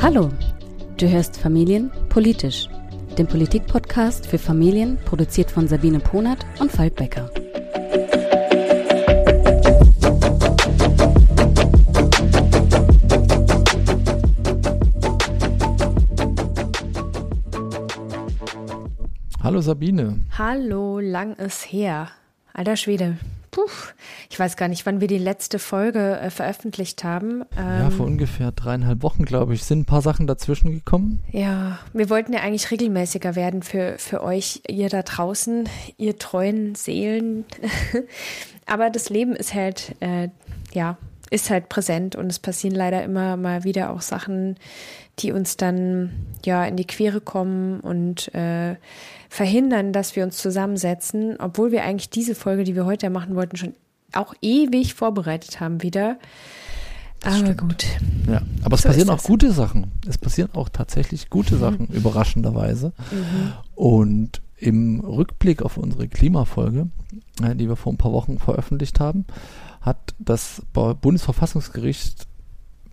Hallo, du hörst Familien politisch, den Politikpodcast für Familien, produziert von Sabine Ponert und Falk Becker. Hallo Sabine. Hallo, lang ist her. Alter Schwede. Puh, weiß gar nicht, wann wir die letzte Folge äh, veröffentlicht haben. Ähm, ja, vor ungefähr dreieinhalb Wochen, glaube ich. Sind ein paar Sachen dazwischen gekommen? Ja, wir wollten ja eigentlich regelmäßiger werden für, für euch, ihr da draußen, ihr treuen Seelen. Aber das Leben ist halt, äh, ja, ist halt präsent und es passieren leider immer mal wieder auch Sachen, die uns dann ja in die Quere kommen und äh, verhindern, dass wir uns zusammensetzen, obwohl wir eigentlich diese Folge, die wir heute machen wollten, schon auch ewig vorbereitet haben wieder. Das aber stimmt. gut. Ja, aber es so passieren auch gute Sachen. Es passieren auch tatsächlich gute mhm. Sachen, überraschenderweise. Mhm. Und im Rückblick auf unsere Klimafolge, äh, die wir vor ein paar Wochen veröffentlicht haben, hat das Bundesverfassungsgericht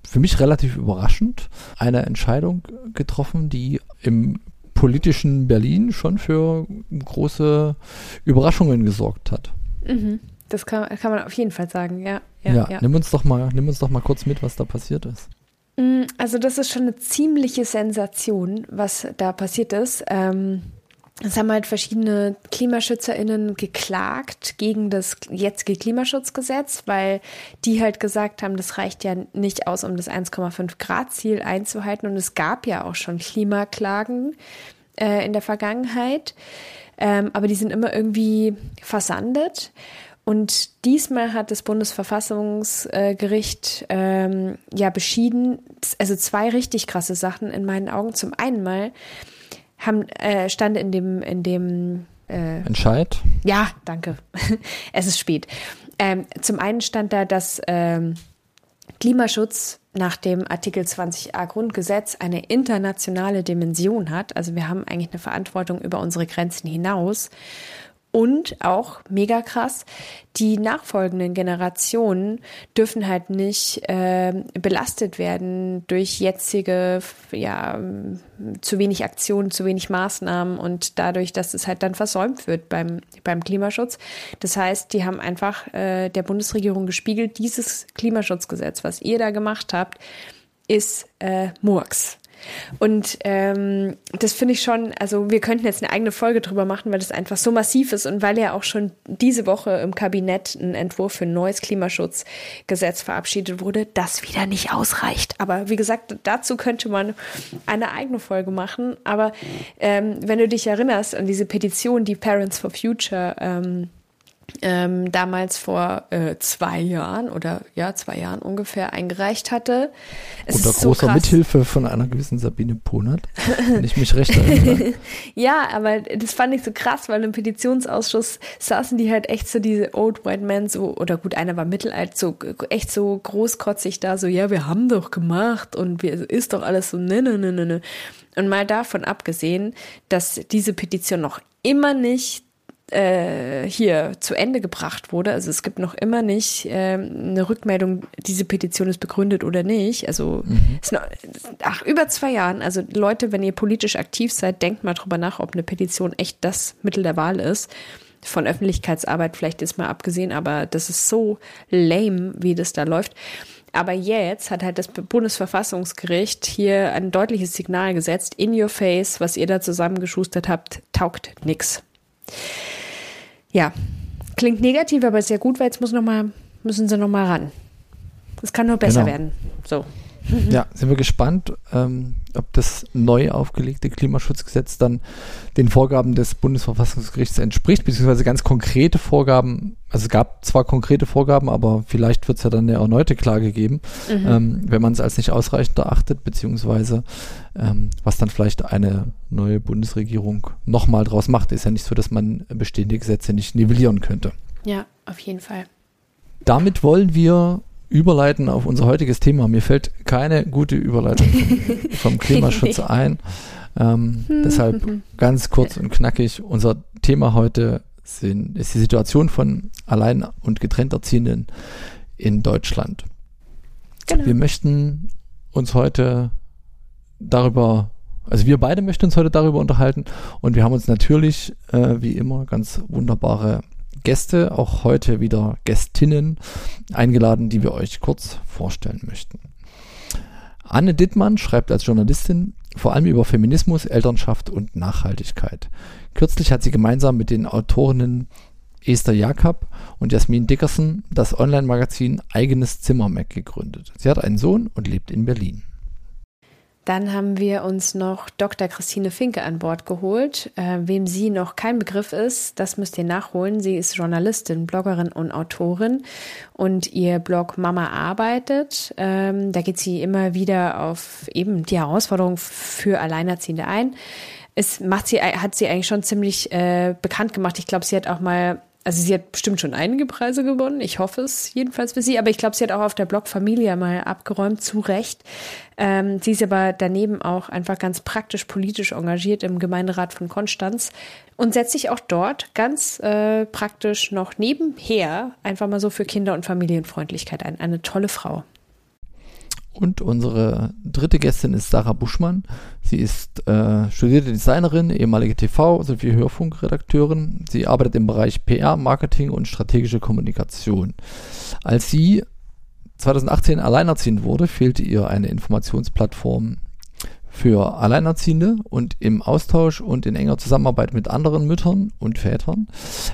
für mich relativ überraschend eine Entscheidung getroffen, die im politischen Berlin schon für große Überraschungen gesorgt hat. Mhm. Das kann, kann, man auf jeden Fall sagen, ja. Ja, ja, ja. Nimm, uns doch mal, nimm uns doch mal kurz mit, was da passiert ist. Mm, also das ist schon eine ziemliche Sensation, was da passiert ist. Ähm, es haben halt verschiedene KlimaschützerInnen geklagt gegen das jetzige Klimaschutzgesetz, weil die halt gesagt haben, das reicht ja nicht aus, um das 1,5 Grad Ziel einzuhalten. Und es gab ja auch schon Klimaklagen äh, in der Vergangenheit, ähm, aber die sind immer irgendwie versandet. Und diesmal hat das Bundesverfassungsgericht ähm, ja beschieden, also zwei richtig krasse Sachen in meinen Augen. Zum einen mal, haben, äh, stand in dem, in dem äh, Entscheid. Ja, danke. es ist spät. Ähm, zum einen stand da, dass ähm, Klimaschutz nach dem Artikel 20a Grundgesetz eine internationale Dimension hat. Also wir haben eigentlich eine Verantwortung über unsere Grenzen hinaus. Und auch mega krass, die nachfolgenden Generationen dürfen halt nicht äh, belastet werden durch jetzige, ja, zu wenig Aktionen, zu wenig Maßnahmen und dadurch, dass es halt dann versäumt wird beim, beim Klimaschutz. Das heißt, die haben einfach äh, der Bundesregierung gespiegelt, dieses Klimaschutzgesetz, was ihr da gemacht habt, ist äh, Murks. Und ähm, das finde ich schon, also wir könnten jetzt eine eigene Folge drüber machen, weil das einfach so massiv ist und weil ja auch schon diese Woche im Kabinett ein Entwurf für ein neues Klimaschutzgesetz verabschiedet wurde, das wieder nicht ausreicht. Aber wie gesagt, dazu könnte man eine eigene Folge machen. Aber ähm, wenn du dich erinnerst an diese Petition, die Parents for Future ähm, ähm, damals vor äh, zwei Jahren oder ja, zwei Jahren ungefähr eingereicht hatte. Es Unter großer so Mithilfe von einer gewissen Sabine Ponert, wenn ich mich recht erinnere. ja, aber das fand ich so krass, weil im Petitionsausschuss saßen die halt echt so diese Old White Men so, oder gut, einer war mittelalt, so echt so großkotzig da, so, ja, wir haben doch gemacht und wir, ist doch alles so, ne, ne, ne, ne, ne. Und mal davon abgesehen, dass diese Petition noch immer nicht äh, hier zu Ende gebracht wurde. Also es gibt noch immer nicht äh, eine Rückmeldung, diese Petition ist begründet oder nicht. Also mhm. noch, ach, über zwei Jahren. Also Leute, wenn ihr politisch aktiv seid, denkt mal drüber nach, ob eine Petition echt das Mittel der Wahl ist. Von Öffentlichkeitsarbeit vielleicht ist mal abgesehen, aber das ist so lame, wie das da läuft. Aber jetzt hat halt das Bundesverfassungsgericht hier ein deutliches Signal gesetzt. In your face, was ihr da zusammengeschustert habt, taugt nix. Ja, klingt negativ, aber ist ja gut, weil jetzt muss noch mal, müssen sie noch mal ran. Es kann nur besser genau. werden. So. Ja, sind wir gespannt, ähm, ob das neu aufgelegte Klimaschutzgesetz dann den Vorgaben des Bundesverfassungsgerichts entspricht, beziehungsweise ganz konkrete Vorgaben. Also es gab zwar konkrete Vorgaben, aber vielleicht wird es ja dann eine erneute Klage geben, mhm. ähm, wenn man es als nicht ausreichend erachtet, beziehungsweise ähm, was dann vielleicht eine neue Bundesregierung nochmal draus macht. Ist ja nicht so, dass man bestehende Gesetze nicht nivellieren könnte. Ja, auf jeden Fall. Damit wollen wir überleiten auf unser heutiges Thema. Mir fällt keine gute Überleitung vom, vom Klimaschutz ein. Ähm, deshalb ganz kurz und knackig. Unser Thema heute sind, ist die Situation von allein und getrennt Erziehenden in Deutschland. Genau. Wir möchten uns heute darüber, also wir beide möchten uns heute darüber unterhalten und wir haben uns natürlich, äh, wie immer, ganz wunderbare Gäste, auch heute wieder Gästinnen eingeladen, die wir euch kurz vorstellen möchten. Anne Dittmann schreibt als Journalistin vor allem über Feminismus, Elternschaft und Nachhaltigkeit. Kürzlich hat sie gemeinsam mit den Autorinnen Esther Jakob und Jasmin Dickerson das Online-Magazin Eigenes Zimmer Mac gegründet. Sie hat einen Sohn und lebt in Berlin. Dann haben wir uns noch Dr. Christine Finke an Bord geholt. Äh, wem sie noch kein Begriff ist, das müsst ihr nachholen. Sie ist Journalistin, Bloggerin und Autorin und ihr Blog Mama arbeitet. Ähm, da geht sie immer wieder auf eben die Herausforderung für Alleinerziehende ein. Es macht sie, hat sie eigentlich schon ziemlich äh, bekannt gemacht. Ich glaube, sie hat auch mal also sie hat bestimmt schon einige Preise gewonnen. Ich hoffe es jedenfalls für sie. Aber ich glaube, sie hat auch auf der Blog Familie mal abgeräumt, zu Recht. Ähm, sie ist aber daneben auch einfach ganz praktisch politisch engagiert im Gemeinderat von Konstanz und setzt sich auch dort ganz äh, praktisch noch nebenher einfach mal so für Kinder- und Familienfreundlichkeit ein. Eine tolle Frau. Und unsere dritte Gästin ist Sarah Buschmann. Sie ist äh, studierte Designerin, ehemalige TV- sowie Hörfunkredakteurin. Sie arbeitet im Bereich PR, Marketing und strategische Kommunikation. Als sie 2018 alleinerziehend wurde, fehlte ihr eine Informationsplattform für Alleinerziehende und im Austausch und in enger Zusammenarbeit mit anderen Müttern und Vätern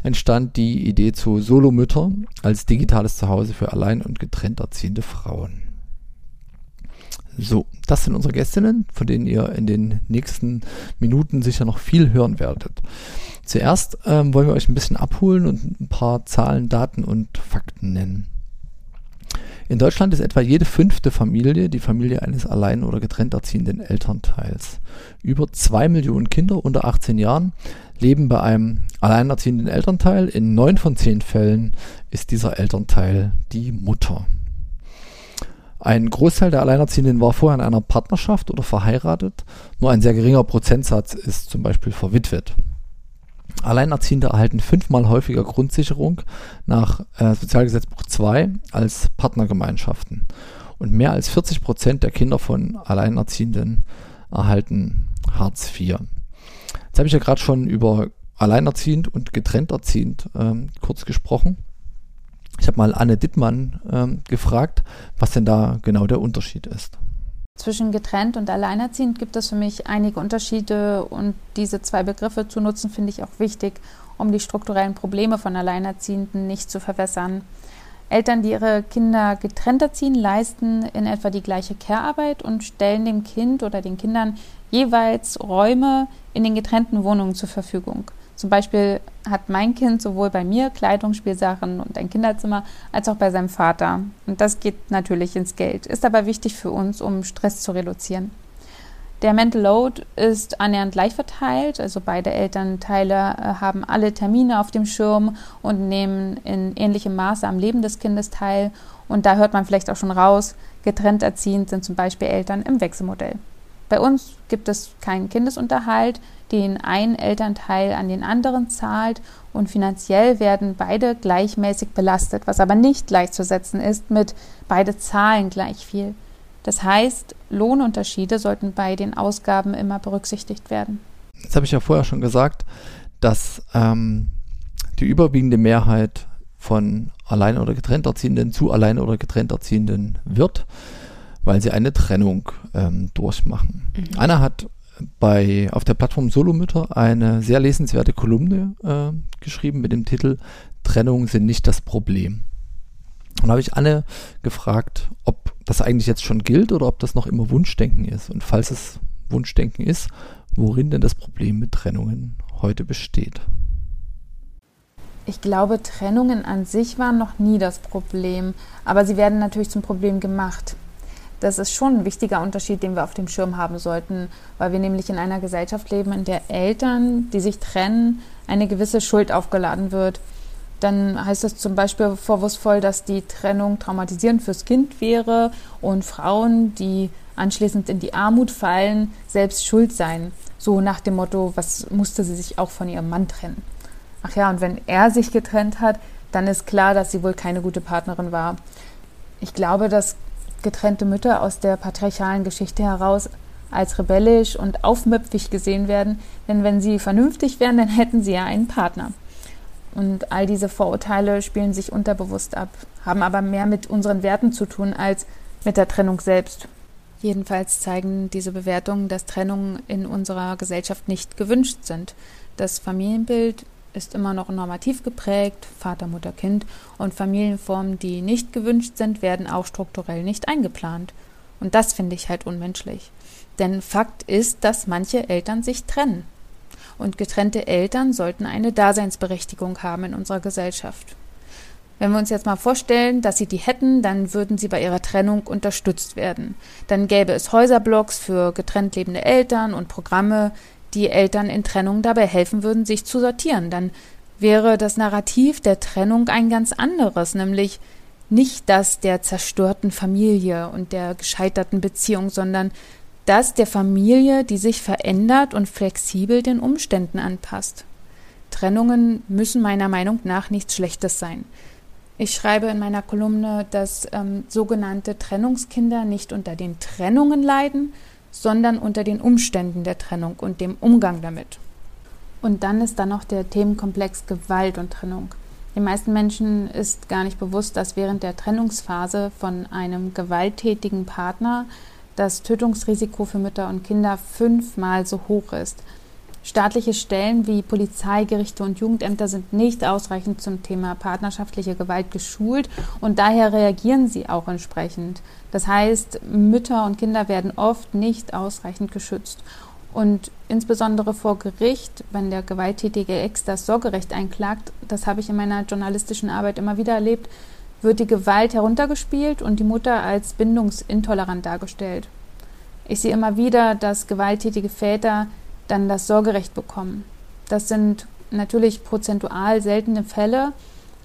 entstand die Idee zu Solomütter als digitales Zuhause für allein und getrennt erziehende Frauen. So, das sind unsere Gästinnen, von denen ihr in den nächsten Minuten sicher noch viel hören werdet. Zuerst ähm, wollen wir euch ein bisschen abholen und ein paar Zahlen, Daten und Fakten nennen. In Deutschland ist etwa jede fünfte Familie die Familie eines allein oder getrennt erziehenden Elternteils. Über zwei Millionen Kinder unter 18 Jahren leben bei einem alleinerziehenden Elternteil. In neun von zehn Fällen ist dieser Elternteil die Mutter. Ein Großteil der Alleinerziehenden war vorher in einer Partnerschaft oder verheiratet. Nur ein sehr geringer Prozentsatz ist zum Beispiel verwitwet. Alleinerziehende erhalten fünfmal häufiger Grundsicherung nach äh, Sozialgesetzbuch 2 als Partnergemeinschaften. Und mehr als 40 Prozent der Kinder von Alleinerziehenden erhalten Hartz IV. Jetzt habe ich ja gerade schon über alleinerziehend und getrennt erziehend ähm, kurz gesprochen. Ich habe mal Anne Dittmann ähm, gefragt, was denn da genau der Unterschied ist. Zwischen getrennt und alleinerziehend gibt es für mich einige Unterschiede und diese zwei Begriffe zu nutzen finde ich auch wichtig, um die strukturellen Probleme von Alleinerziehenden nicht zu verwässern. Eltern, die ihre Kinder getrennt erziehen, leisten in etwa die gleiche Care-Arbeit und stellen dem Kind oder den Kindern jeweils Räume in den getrennten Wohnungen zur Verfügung. Zum Beispiel hat mein Kind sowohl bei mir Kleidung, Spielsachen und ein Kinderzimmer als auch bei seinem Vater. Und das geht natürlich ins Geld, ist aber wichtig für uns, um Stress zu reduzieren. Der Mental Load ist annähernd gleich verteilt, also beide Elternteile äh, haben alle Termine auf dem Schirm und nehmen in ähnlichem Maße am Leben des Kindes teil. Und da hört man vielleicht auch schon raus, getrennt erziehend sind zum Beispiel Eltern im Wechselmodell. Bei uns gibt es keinen Kindesunterhalt, den ein Elternteil an den anderen zahlt und finanziell werden beide gleichmäßig belastet, was aber nicht gleichzusetzen ist mit beide zahlen gleich viel. Das heißt, Lohnunterschiede sollten bei den Ausgaben immer berücksichtigt werden. Jetzt habe ich ja vorher schon gesagt, dass ähm, die überwiegende Mehrheit von allein oder getrennt Erziehenden zu allein oder getrennt Erziehenden wird, weil sie eine Trennung ähm, durchmachen. Mhm. Anna hat bei, auf der Plattform Solomütter eine sehr lesenswerte Kolumne äh, geschrieben mit dem Titel Trennungen sind nicht das Problem. Und da habe ich Anne gefragt, ob das eigentlich jetzt schon gilt oder ob das noch immer Wunschdenken ist. Und falls es Wunschdenken ist, worin denn das Problem mit Trennungen heute besteht. Ich glaube, Trennungen an sich waren noch nie das Problem, aber sie werden natürlich zum Problem gemacht. Das ist schon ein wichtiger Unterschied, den wir auf dem Schirm haben sollten, weil wir nämlich in einer Gesellschaft leben, in der Eltern, die sich trennen, eine gewisse Schuld aufgeladen wird. Dann heißt es zum Beispiel vorwurfsvoll, dass die Trennung traumatisierend fürs Kind wäre und Frauen, die anschließend in die Armut fallen, selbst schuld seien. So nach dem Motto, was musste sie sich auch von ihrem Mann trennen. Ach ja, und wenn er sich getrennt hat, dann ist klar, dass sie wohl keine gute Partnerin war. Ich glaube, dass getrennte Mütter aus der patriarchalen Geschichte heraus als rebellisch und aufmüpfig gesehen werden, denn wenn sie vernünftig wären, dann hätten sie ja einen Partner. Und all diese Vorurteile spielen sich unterbewusst ab, haben aber mehr mit unseren Werten zu tun als mit der Trennung selbst. Jedenfalls zeigen diese Bewertungen, dass Trennungen in unserer Gesellschaft nicht gewünscht sind. Das Familienbild ist immer noch normativ geprägt, Vater, Mutter, Kind, und Familienformen, die nicht gewünscht sind, werden auch strukturell nicht eingeplant. Und das finde ich halt unmenschlich. Denn Fakt ist, dass manche Eltern sich trennen. Und getrennte Eltern sollten eine Daseinsberechtigung haben in unserer Gesellschaft. Wenn wir uns jetzt mal vorstellen, dass sie die hätten, dann würden sie bei ihrer Trennung unterstützt werden. Dann gäbe es Häuserblocks für getrennt lebende Eltern und Programme, die Eltern in Trennung dabei helfen würden, sich zu sortieren. Dann wäre das Narrativ der Trennung ein ganz anderes, nämlich nicht das der zerstörten Familie und der gescheiterten Beziehung, sondern das der Familie, die sich verändert und flexibel den Umständen anpasst. Trennungen müssen meiner Meinung nach nichts Schlechtes sein. Ich schreibe in meiner Kolumne, dass ähm, sogenannte Trennungskinder nicht unter den Trennungen leiden, sondern unter den Umständen der Trennung und dem Umgang damit. Und dann ist da noch der Themenkomplex Gewalt und Trennung. Den meisten Menschen ist gar nicht bewusst, dass während der Trennungsphase von einem gewalttätigen Partner das Tötungsrisiko für Mütter und Kinder fünfmal so hoch ist. Staatliche Stellen wie Polizei, Gerichte und Jugendämter sind nicht ausreichend zum Thema partnerschaftliche Gewalt geschult und daher reagieren sie auch entsprechend. Das heißt, Mütter und Kinder werden oft nicht ausreichend geschützt. Und insbesondere vor Gericht, wenn der gewalttätige Ex das Sorgerecht einklagt, das habe ich in meiner journalistischen Arbeit immer wieder erlebt, wird die Gewalt heruntergespielt und die Mutter als bindungsintolerant dargestellt. Ich sehe immer wieder, dass gewalttätige Väter dann das Sorgerecht bekommen. Das sind natürlich prozentual seltene Fälle,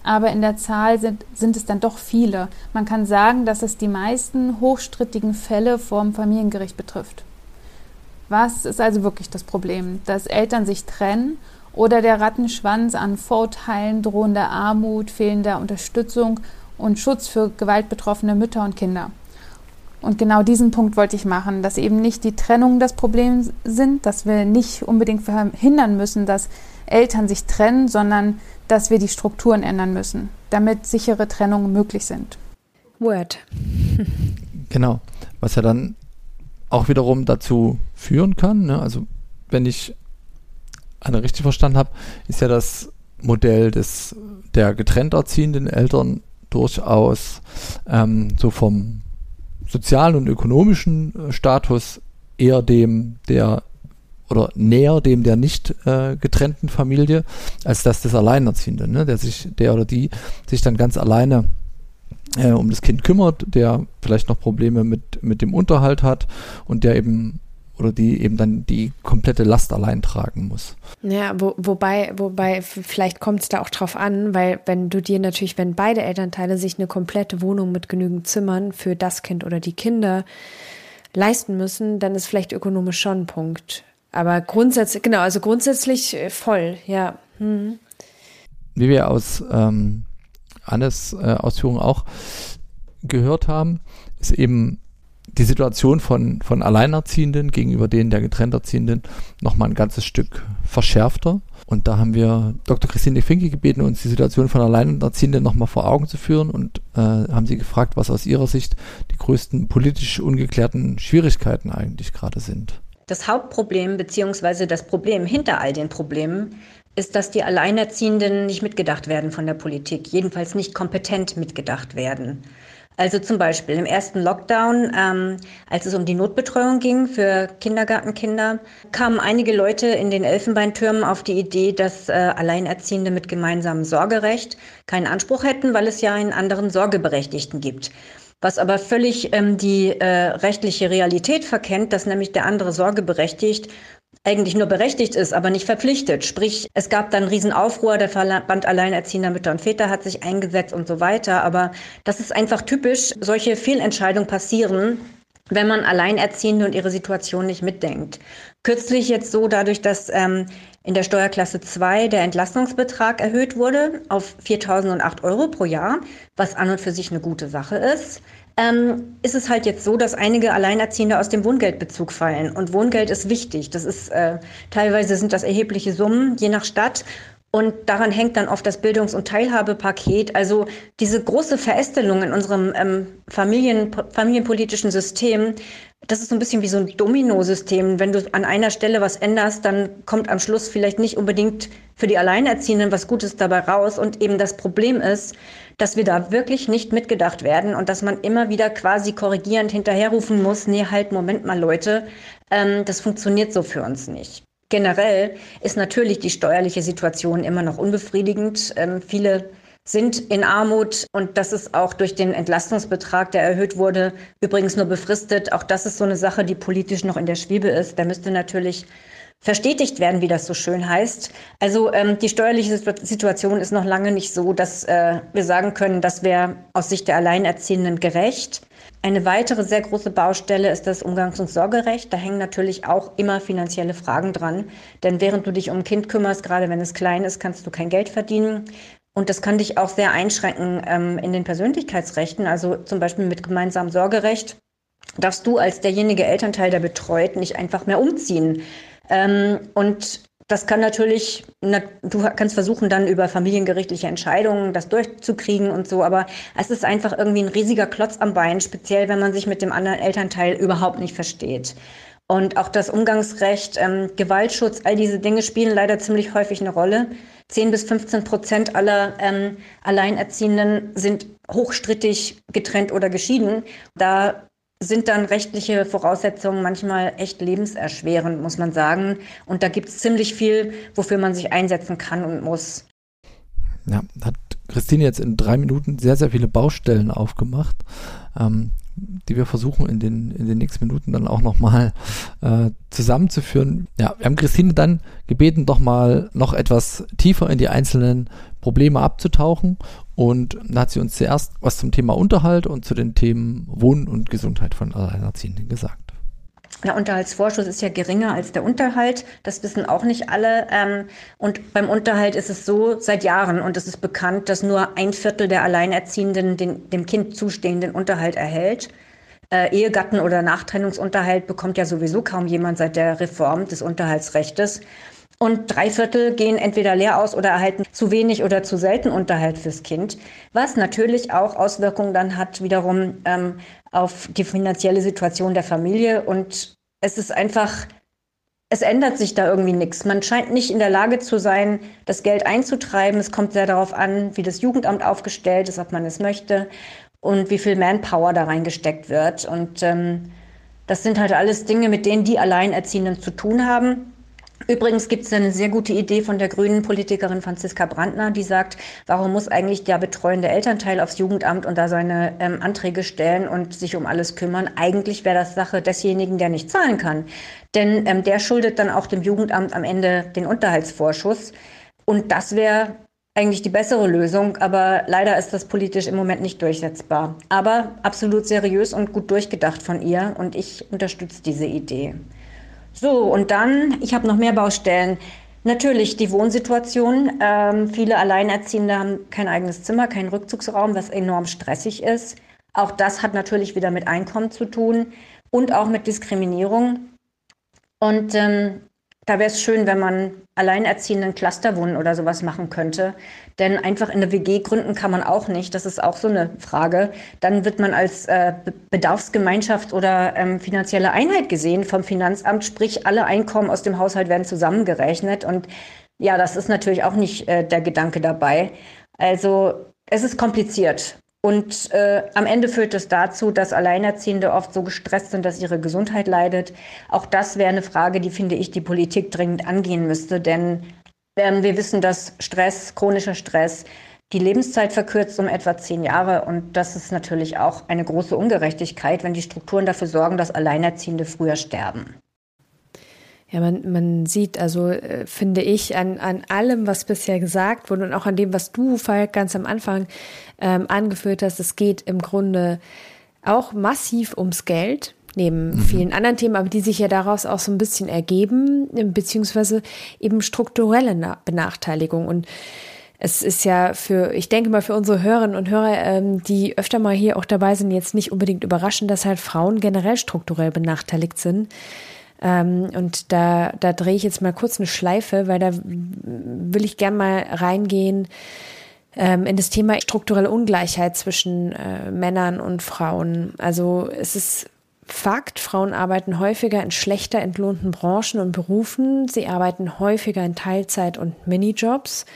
aber in der Zahl sind, sind es dann doch viele. Man kann sagen, dass es die meisten hochstrittigen Fälle vorm Familiengericht betrifft. Was ist also wirklich das Problem? Dass Eltern sich trennen oder der Rattenschwanz an Vorurteilen, drohender Armut, fehlender Unterstützung und Schutz für gewaltbetroffene Mütter und Kinder. Und genau diesen Punkt wollte ich machen, dass eben nicht die Trennungen das Problem sind, dass wir nicht unbedingt verhindern müssen, dass Eltern sich trennen, sondern dass wir die Strukturen ändern müssen, damit sichere Trennungen möglich sind. Word. genau, was ja dann auch wiederum dazu führen kann, ne? also wenn ich eine richtig verstanden habe, ist ja das Modell des der getrennt erziehenden Eltern durchaus ähm, so vom sozialen und ökonomischen äh, Status eher dem der oder näher dem der nicht äh, getrennten Familie als das des Alleinerziehenden, ne? der sich der oder die sich dann ganz alleine äh, um das Kind kümmert, der vielleicht noch Probleme mit mit dem Unterhalt hat und der eben oder die eben dann die komplette Last allein tragen muss. Ja, wo, wobei, wobei, vielleicht kommt es da auch drauf an, weil wenn du dir natürlich, wenn beide Elternteile sich eine komplette Wohnung mit genügend Zimmern für das Kind oder die Kinder leisten müssen, dann ist vielleicht ökonomisch schon ein Punkt. Aber grundsätzlich, genau, also grundsätzlich äh, voll, ja. Hm. Wie wir aus ähm, Annes äh, Ausführungen auch gehört haben, ist eben die Situation von, von Alleinerziehenden gegenüber denen der Getrennterziehenden nochmal ein ganzes Stück verschärfter. Und da haben wir Dr. Christine Finke gebeten, uns die Situation von Alleinerziehenden nochmal vor Augen zu führen und äh, haben sie gefragt, was aus ihrer Sicht die größten politisch ungeklärten Schwierigkeiten eigentlich gerade sind. Das Hauptproblem beziehungsweise das Problem hinter all den Problemen ist, dass die Alleinerziehenden nicht mitgedacht werden von der Politik, jedenfalls nicht kompetent mitgedacht werden. Also zum Beispiel im ersten Lockdown, ähm, als es um die Notbetreuung ging für Kindergartenkinder, kamen einige Leute in den Elfenbeintürmen auf die Idee, dass äh, Alleinerziehende mit gemeinsamem Sorgerecht keinen Anspruch hätten, weil es ja einen anderen Sorgeberechtigten gibt. Was aber völlig ähm, die äh, rechtliche Realität verkennt, dass nämlich der andere sorgeberechtigt eigentlich nur berechtigt ist, aber nicht verpflichtet. Sprich, es gab dann einen Riesenaufruhr, der Verband Alleinerziehender Mütter und Väter hat sich eingesetzt und so weiter. Aber das ist einfach typisch. Solche Fehlentscheidungen passieren, wenn man Alleinerziehende und ihre Situation nicht mitdenkt. Kürzlich jetzt so dadurch, dass ähm, in der Steuerklasse 2 der Entlastungsbetrag erhöht wurde auf 4.008 Euro pro Jahr, was an und für sich eine gute Sache ist ähm, ist es halt jetzt so, dass einige Alleinerziehende aus dem Wohngeldbezug fallen. Und Wohngeld ist wichtig. Das ist äh, teilweise sind das erhebliche Summen, je nach Stadt. Und daran hängt dann oft das Bildungs- und Teilhabepaket. Also diese große Verästelung in unserem ähm, Familien, familienpolitischen System, das ist so ein bisschen wie so ein Domino-System. Wenn du an einer Stelle was änderst, dann kommt am Schluss vielleicht nicht unbedingt für die Alleinerziehenden was Gutes dabei raus. Und eben das Problem ist, dass wir da wirklich nicht mitgedacht werden und dass man immer wieder quasi korrigierend hinterherrufen muss, nee, halt, Moment mal, Leute, ähm, das funktioniert so für uns nicht. Generell ist natürlich die steuerliche Situation immer noch unbefriedigend. Ähm, viele sind in Armut und das ist auch durch den Entlastungsbetrag, der erhöht wurde, übrigens nur befristet. Auch das ist so eine Sache, die politisch noch in der Schwebe ist. Der müsste natürlich verstetigt werden, wie das so schön heißt. Also ähm, die steuerliche Situation ist noch lange nicht so, dass äh, wir sagen können, das wäre aus Sicht der Alleinerziehenden gerecht. Eine weitere sehr große Baustelle ist das Umgangs- und Sorgerecht. Da hängen natürlich auch immer finanzielle Fragen dran. Denn während du dich um ein Kind kümmerst, gerade wenn es klein ist, kannst du kein Geld verdienen. Und das kann dich auch sehr einschränken ähm, in den Persönlichkeitsrechten. Also zum Beispiel mit gemeinsamem Sorgerecht darfst du als derjenige Elternteil, der betreut, nicht einfach mehr umziehen. Ähm, und das kann natürlich, na, du kannst versuchen, dann über familiengerichtliche Entscheidungen das durchzukriegen und so, aber es ist einfach irgendwie ein riesiger Klotz am Bein, speziell wenn man sich mit dem anderen Elternteil überhaupt nicht versteht. Und auch das Umgangsrecht, ähm, Gewaltschutz, all diese Dinge spielen leider ziemlich häufig eine Rolle. 10 bis 15 Prozent aller ähm, Alleinerziehenden sind hochstrittig getrennt oder geschieden. Da sind dann rechtliche Voraussetzungen manchmal echt lebenserschwerend, muss man sagen. Und da gibt es ziemlich viel, wofür man sich einsetzen kann und muss. Ja, hat Christine jetzt in drei Minuten sehr, sehr viele Baustellen aufgemacht, ähm, die wir versuchen in den, in den nächsten Minuten dann auch nochmal äh, zusammenzuführen. Ja, wir haben Christine dann gebeten, doch mal noch etwas tiefer in die einzelnen Probleme abzutauchen und da hat sie uns zuerst was zum Thema Unterhalt und zu den Themen Wohnen und Gesundheit von Alleinerziehenden gesagt. Der Unterhaltsvorschuss ist ja geringer als der Unterhalt. Das wissen auch nicht alle. Ähm, und beim Unterhalt ist es so seit Jahren und es ist bekannt, dass nur ein Viertel der Alleinerziehenden den dem Kind zustehenden Unterhalt erhält. Äh, Ehegatten- oder Nachtrennungsunterhalt bekommt ja sowieso kaum jemand seit der Reform des Unterhaltsrechtes. Und drei Viertel gehen entweder leer aus oder erhalten zu wenig oder zu selten Unterhalt fürs Kind, was natürlich auch Auswirkungen dann hat wiederum ähm, auf die finanzielle Situation der Familie. Und es ist einfach, es ändert sich da irgendwie nichts. Man scheint nicht in der Lage zu sein, das Geld einzutreiben. Es kommt sehr darauf an, wie das Jugendamt aufgestellt ist, ob man es möchte und wie viel Manpower da reingesteckt wird. Und ähm, das sind halt alles Dinge, mit denen die Alleinerziehenden zu tun haben. Übrigens gibt es eine sehr gute Idee von der grünen Politikerin Franziska Brandner, die sagt, warum muss eigentlich der betreuende Elternteil aufs Jugendamt und da seine ähm, Anträge stellen und sich um alles kümmern? Eigentlich wäre das Sache desjenigen, der nicht zahlen kann. Denn ähm, der schuldet dann auch dem Jugendamt am Ende den Unterhaltsvorschuss. Und das wäre eigentlich die bessere Lösung, aber leider ist das politisch im Moment nicht durchsetzbar. Aber absolut seriös und gut durchgedacht von ihr und ich unterstütze diese Idee. So, und dann, ich habe noch mehr Baustellen. Natürlich die Wohnsituation. Ähm, viele Alleinerziehende haben kein eigenes Zimmer, keinen Rückzugsraum, was enorm stressig ist. Auch das hat natürlich wieder mit Einkommen zu tun und auch mit Diskriminierung. Und ähm, da wäre es schön, wenn man alleinerziehenden Clusterwohnen oder sowas machen könnte. Denn einfach in der WG gründen kann man auch nicht. Das ist auch so eine Frage. Dann wird man als äh, Bedarfsgemeinschaft oder ähm, finanzielle Einheit gesehen vom Finanzamt. Sprich, alle Einkommen aus dem Haushalt werden zusammengerechnet. Und ja, das ist natürlich auch nicht äh, der Gedanke dabei. Also es ist kompliziert. Und äh, am Ende führt es dazu, dass Alleinerziehende oft so gestresst sind, dass ihre Gesundheit leidet. Auch das wäre eine Frage, die, finde ich, die Politik dringend angehen müsste. Denn ähm, wir wissen, dass Stress, chronischer Stress, die Lebenszeit verkürzt um etwa zehn Jahre. Und das ist natürlich auch eine große Ungerechtigkeit, wenn die Strukturen dafür sorgen, dass Alleinerziehende früher sterben. Ja, man, man sieht also, äh, finde ich, an, an allem, was bisher gesagt wurde und auch an dem, was du, Falk, ganz am Anfang ähm, angeführt hast, es geht im Grunde auch massiv ums Geld. neben mhm. vielen anderen Themen, aber die sich ja daraus auch so ein bisschen ergeben, beziehungsweise eben strukturelle Benachteiligung. Und es ist ja für, ich denke mal, für unsere Hörerinnen und Hörer, ähm, die öfter mal hier auch dabei sind, jetzt nicht unbedingt überraschend, dass halt Frauen generell strukturell benachteiligt sind. Ähm, und da, da drehe ich jetzt mal kurz eine Schleife, weil da will ich gern mal reingehen ähm, in das Thema strukturelle Ungleichheit zwischen äh, Männern und Frauen. Also es ist Fakt, Frauen arbeiten häufiger in schlechter entlohnten Branchen und Berufen. Sie arbeiten häufiger in Teilzeit- und Minijobs.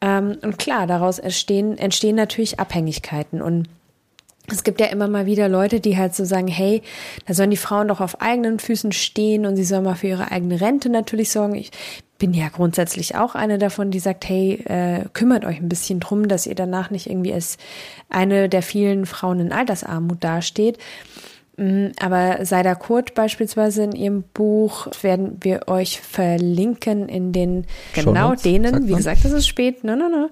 Ähm, und klar, daraus entstehen, entstehen natürlich Abhängigkeiten. Und es gibt ja immer mal wieder Leute, die halt so sagen, hey, da sollen die Frauen doch auf eigenen Füßen stehen und sie sollen mal für ihre eigene Rente natürlich sorgen. Ich bin ja grundsätzlich auch eine davon, die sagt, hey, äh, kümmert euch ein bisschen drum, dass ihr danach nicht irgendwie als eine der vielen Frauen in Altersarmut dasteht. Mm, aber Seida Kurt beispielsweise in ihrem Buch werden wir euch verlinken in den genau denen. Wie gesagt, das ist spät. No, no, no.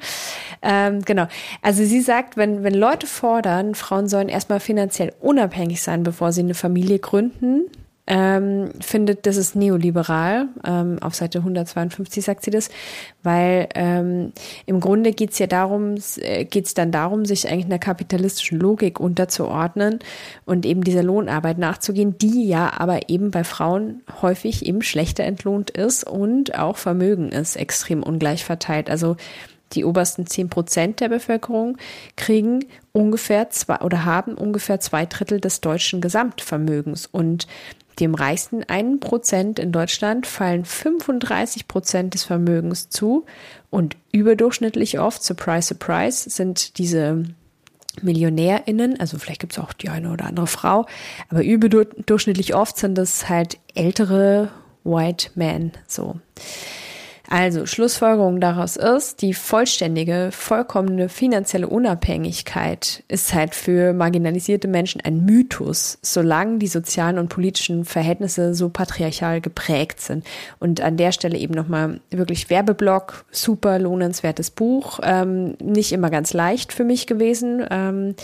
Ähm, genau. Also sie sagt, wenn, wenn Leute fordern, Frauen sollen erstmal finanziell unabhängig sein, bevor sie eine Familie gründen, ähm, findet, das ist neoliberal. Ähm, auf Seite 152 sagt sie das, weil ähm, im Grunde geht's ja darum, äh, geht's dann darum, sich eigentlich einer kapitalistischen Logik unterzuordnen und eben dieser Lohnarbeit nachzugehen, die ja aber eben bei Frauen häufig eben schlechter entlohnt ist und auch Vermögen ist extrem ungleich verteilt. Also die obersten zehn Prozent der Bevölkerung kriegen ungefähr zwei oder haben ungefähr zwei Drittel des deutschen Gesamtvermögens und dem reichsten einen Prozent in Deutschland fallen 35 Prozent des Vermögens zu und überdurchschnittlich oft, surprise, surprise, sind diese MillionärInnen, also vielleicht gibt es auch die eine oder andere Frau, aber überdurchschnittlich oft sind das halt ältere White Men, so. Also Schlussfolgerung daraus ist, die vollständige, vollkommene finanzielle Unabhängigkeit ist halt für marginalisierte Menschen ein Mythos, solange die sozialen und politischen Verhältnisse so patriarchal geprägt sind. Und an der Stelle eben nochmal wirklich Werbeblock, super lohnenswertes Buch, ähm, nicht immer ganz leicht für mich gewesen. Ähm,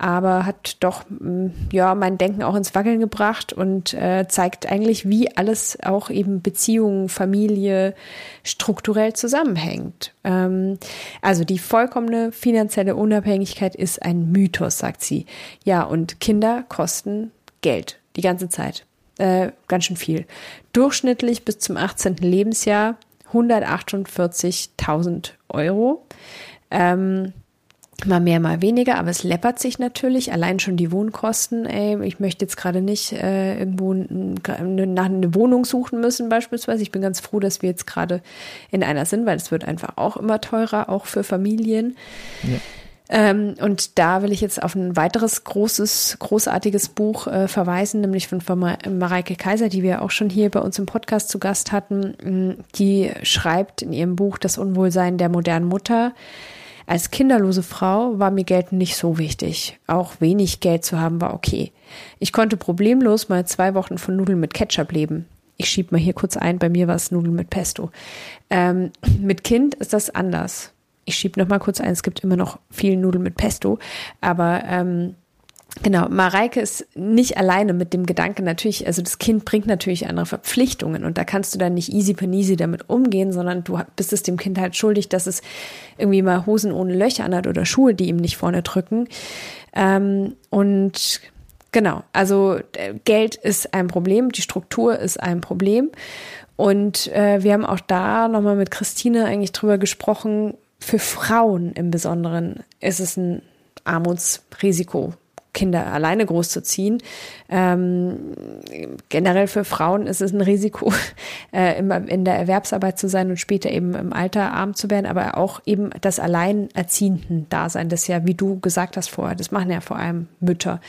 aber hat doch mm, ja mein Denken auch ins Wackeln gebracht und äh, zeigt eigentlich, wie alles auch eben Beziehungen, Familie strukturell zusammenhängt. Ähm, also die vollkommene finanzielle Unabhängigkeit ist ein Mythos, sagt sie. Ja, und Kinder kosten Geld die ganze Zeit. Äh, ganz schön viel. Durchschnittlich bis zum 18. Lebensjahr 148.000 Euro. Ähm, Mal mehr, mal weniger, aber es läppert sich natürlich. Allein schon die Wohnkosten. Ey, ich möchte jetzt gerade nicht äh, irgendwo nach einer Wohnung suchen müssen, beispielsweise. Ich bin ganz froh, dass wir jetzt gerade in einer sind, weil es wird einfach auch immer teurer, auch für Familien. Ja. Ähm, und da will ich jetzt auf ein weiteres großes, großartiges Buch äh, verweisen, nämlich von, von Mareike Kaiser, die wir auch schon hier bei uns im Podcast zu Gast hatten. Die schreibt in ihrem Buch Das Unwohlsein der modernen Mutter als kinderlose Frau war mir Geld nicht so wichtig. Auch wenig Geld zu haben war okay. Ich konnte problemlos mal zwei Wochen von Nudeln mit Ketchup leben. Ich schieb mal hier kurz ein, bei mir war es Nudeln mit Pesto. Ähm, mit Kind ist das anders. Ich schieb noch mal kurz ein, es gibt immer noch viel Nudeln mit Pesto, aber ähm, Genau, Mareike ist nicht alleine mit dem Gedanken natürlich, also das Kind bringt natürlich andere Verpflichtungen und da kannst du dann nicht easy peasy damit umgehen, sondern du bist es dem Kind halt schuldig, dass es irgendwie mal Hosen ohne Löcher anhat oder Schuhe, die ihm nicht vorne drücken. Ähm, und genau, also äh, Geld ist ein Problem, die Struktur ist ein Problem. Und äh, wir haben auch da nochmal mit Christine eigentlich drüber gesprochen, für Frauen im Besonderen ist es ein Armutsrisiko Kinder alleine großzuziehen. Ähm, generell für Frauen ist es ein Risiko, äh, immer in der Erwerbsarbeit zu sein und später eben im Alter arm zu werden, aber auch eben das Alleinerziehenden-Dasein, das ja, wie du gesagt hast vorher, das machen ja vor allem Mütter,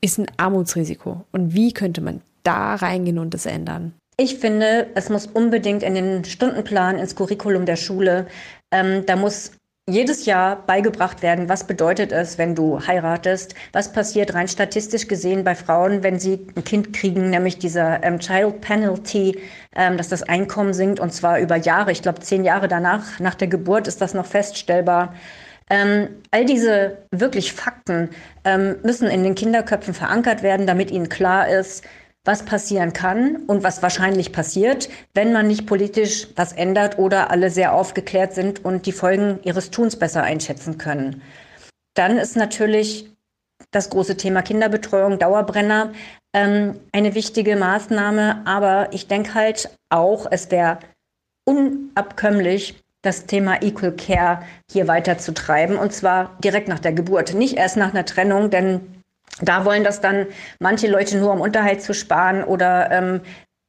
ist ein Armutsrisiko. Und wie könnte man da reingehen und das ändern? Ich finde, es muss unbedingt in den Stundenplan, ins Curriculum der Schule, ähm, da muss jedes Jahr beigebracht werden, was bedeutet es, wenn du heiratest, was passiert rein statistisch gesehen bei Frauen, wenn sie ein Kind kriegen, nämlich dieser ähm, Child Penalty, ähm, dass das Einkommen sinkt und zwar über Jahre, ich glaube zehn Jahre danach, nach der Geburt ist das noch feststellbar. Ähm, all diese wirklich Fakten ähm, müssen in den Kinderköpfen verankert werden, damit ihnen klar ist, was passieren kann und was wahrscheinlich passiert, wenn man nicht politisch was ändert oder alle sehr aufgeklärt sind und die Folgen ihres Tuns besser einschätzen können. Dann ist natürlich das große Thema Kinderbetreuung, Dauerbrenner, ähm, eine wichtige Maßnahme. Aber ich denke halt auch, es wäre unabkömmlich, das Thema Equal Care hier weiterzutreiben und zwar direkt nach der Geburt, nicht erst nach einer Trennung, denn da wollen das dann manche Leute nur, um Unterhalt zu sparen oder ähm,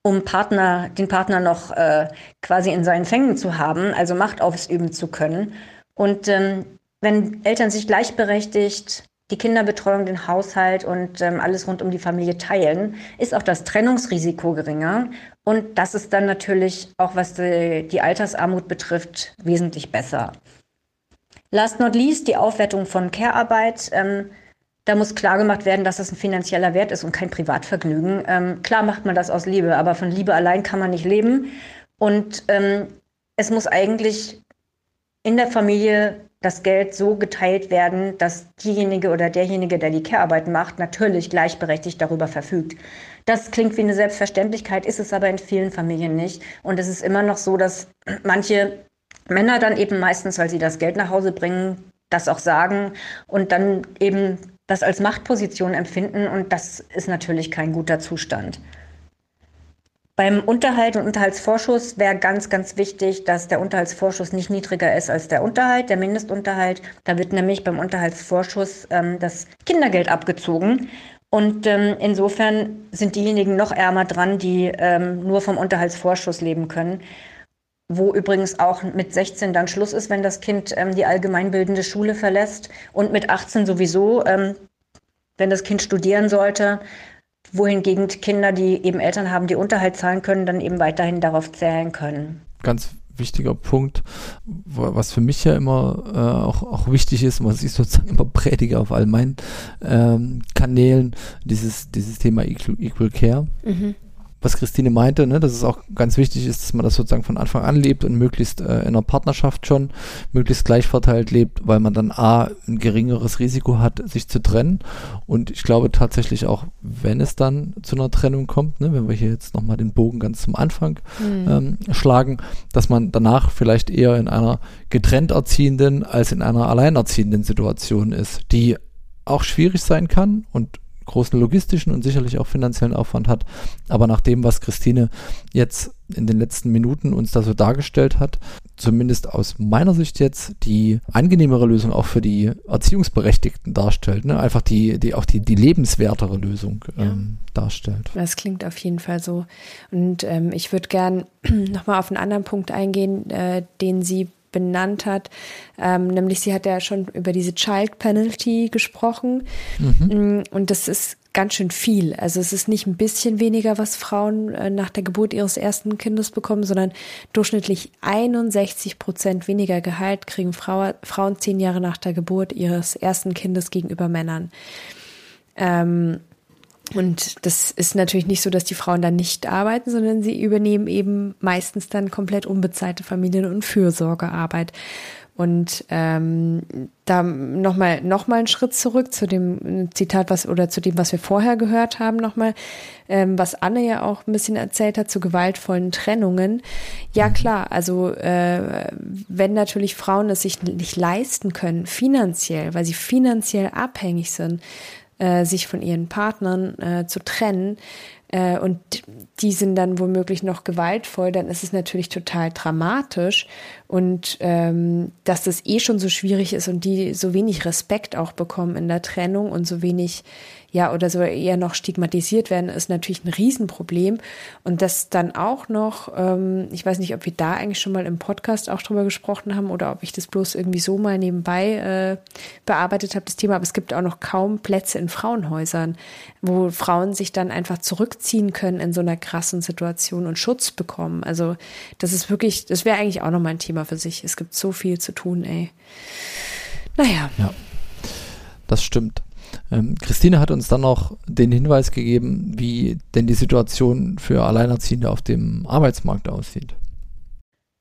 um Partner, den Partner noch äh, quasi in seinen Fängen zu haben, also Macht ausüben zu können. Und ähm, wenn Eltern sich gleichberechtigt die Kinderbetreuung, den Haushalt und ähm, alles rund um die Familie teilen, ist auch das Trennungsrisiko geringer. Und das ist dann natürlich auch, was die, die Altersarmut betrifft, wesentlich besser. Last not least die Aufwertung von Care-Arbeit. Ähm, da muss klar gemacht werden, dass das ein finanzieller Wert ist und kein Privatvergnügen. Ähm, klar macht man das aus Liebe, aber von Liebe allein kann man nicht leben. Und ähm, es muss eigentlich in der Familie das Geld so geteilt werden, dass diejenige oder derjenige, der die Care-Arbeit macht, natürlich gleichberechtigt darüber verfügt. Das klingt wie eine Selbstverständlichkeit, ist es aber in vielen Familien nicht. Und es ist immer noch so, dass manche Männer dann eben meistens, weil sie das Geld nach Hause bringen, das auch sagen und dann eben das als Machtposition empfinden. Und das ist natürlich kein guter Zustand. Beim Unterhalt und Unterhaltsvorschuss wäre ganz, ganz wichtig, dass der Unterhaltsvorschuss nicht niedriger ist als der Unterhalt, der Mindestunterhalt. Da wird nämlich beim Unterhaltsvorschuss ähm, das Kindergeld abgezogen. Und ähm, insofern sind diejenigen noch ärmer dran, die ähm, nur vom Unterhaltsvorschuss leben können. Wo übrigens auch mit 16 dann Schluss ist, wenn das Kind ähm, die allgemeinbildende Schule verlässt. Und mit 18 sowieso, ähm, wenn das Kind studieren sollte wohingegen Kinder, die eben Eltern haben, die Unterhalt zahlen können, dann eben weiterhin darauf zählen können. Ganz wichtiger Punkt, was für mich ja immer äh, auch, auch wichtig ist, was ich sozusagen immer predige auf all meinen ähm, Kanälen, dieses, dieses Thema Equal, Equal Care. Mhm was Christine meinte, ne, dass es auch ganz wichtig ist, dass man das sozusagen von Anfang an lebt und möglichst äh, in einer Partnerschaft schon möglichst gleichverteilt lebt, weil man dann A, ein geringeres Risiko hat, sich zu trennen. Und ich glaube tatsächlich auch, wenn es dann zu einer Trennung kommt, ne, wenn wir hier jetzt nochmal den Bogen ganz zum Anfang mhm. ähm, schlagen, dass man danach vielleicht eher in einer getrennt erziehenden als in einer alleinerziehenden Situation ist, die auch schwierig sein kann und großen logistischen und sicherlich auch finanziellen Aufwand hat. Aber nach dem, was Christine jetzt in den letzten Minuten uns da so dargestellt hat, zumindest aus meiner Sicht jetzt die angenehmere Lösung auch für die Erziehungsberechtigten darstellt. Ne? Einfach die, die auch die, die lebenswertere Lösung ja. ähm, darstellt. Das klingt auf jeden Fall so. Und ähm, ich würde gern nochmal auf einen anderen Punkt eingehen, äh, den Sie benannt hat. Ähm, nämlich sie hat ja schon über diese Child Penalty gesprochen. Mhm. Mm, und das ist ganz schön viel. Also es ist nicht ein bisschen weniger, was Frauen äh, nach der Geburt ihres ersten Kindes bekommen, sondern durchschnittlich 61 Prozent weniger Gehalt kriegen Frau, Frauen zehn Jahre nach der Geburt ihres ersten Kindes gegenüber Männern. Ähm, und das ist natürlich nicht so, dass die Frauen dann nicht arbeiten, sondern sie übernehmen eben meistens dann komplett unbezahlte Familien- und Fürsorgearbeit. Und ähm, da nochmal noch mal einen Schritt zurück zu dem Zitat, was oder zu dem, was wir vorher gehört haben, nochmal, ähm, was Anne ja auch ein bisschen erzählt hat zu gewaltvollen Trennungen. Ja mhm. klar, also äh, wenn natürlich Frauen es sich nicht leisten können, finanziell, weil sie finanziell abhängig sind, äh, sich von ihren Partnern äh, zu trennen äh, und die sind dann womöglich noch gewaltvoll, dann ist es natürlich total dramatisch. Und ähm, dass das eh schon so schwierig ist und die so wenig Respekt auch bekommen in der Trennung und so wenig ja, oder so eher noch stigmatisiert werden, ist natürlich ein Riesenproblem. Und das dann auch noch, ähm, ich weiß nicht, ob wir da eigentlich schon mal im Podcast auch drüber gesprochen haben oder ob ich das bloß irgendwie so mal nebenbei äh, bearbeitet habe, das Thema, aber es gibt auch noch kaum Plätze in Frauenhäusern, wo Frauen sich dann einfach zurückziehen können in so einer krassen Situation und Schutz bekommen. Also das ist wirklich, das wäre eigentlich auch nochmal ein Thema für sich. Es gibt so viel zu tun, ey. Naja. Ja, das stimmt. Ähm, Christine hat uns dann noch den Hinweis gegeben, wie denn die Situation für Alleinerziehende auf dem Arbeitsmarkt aussieht.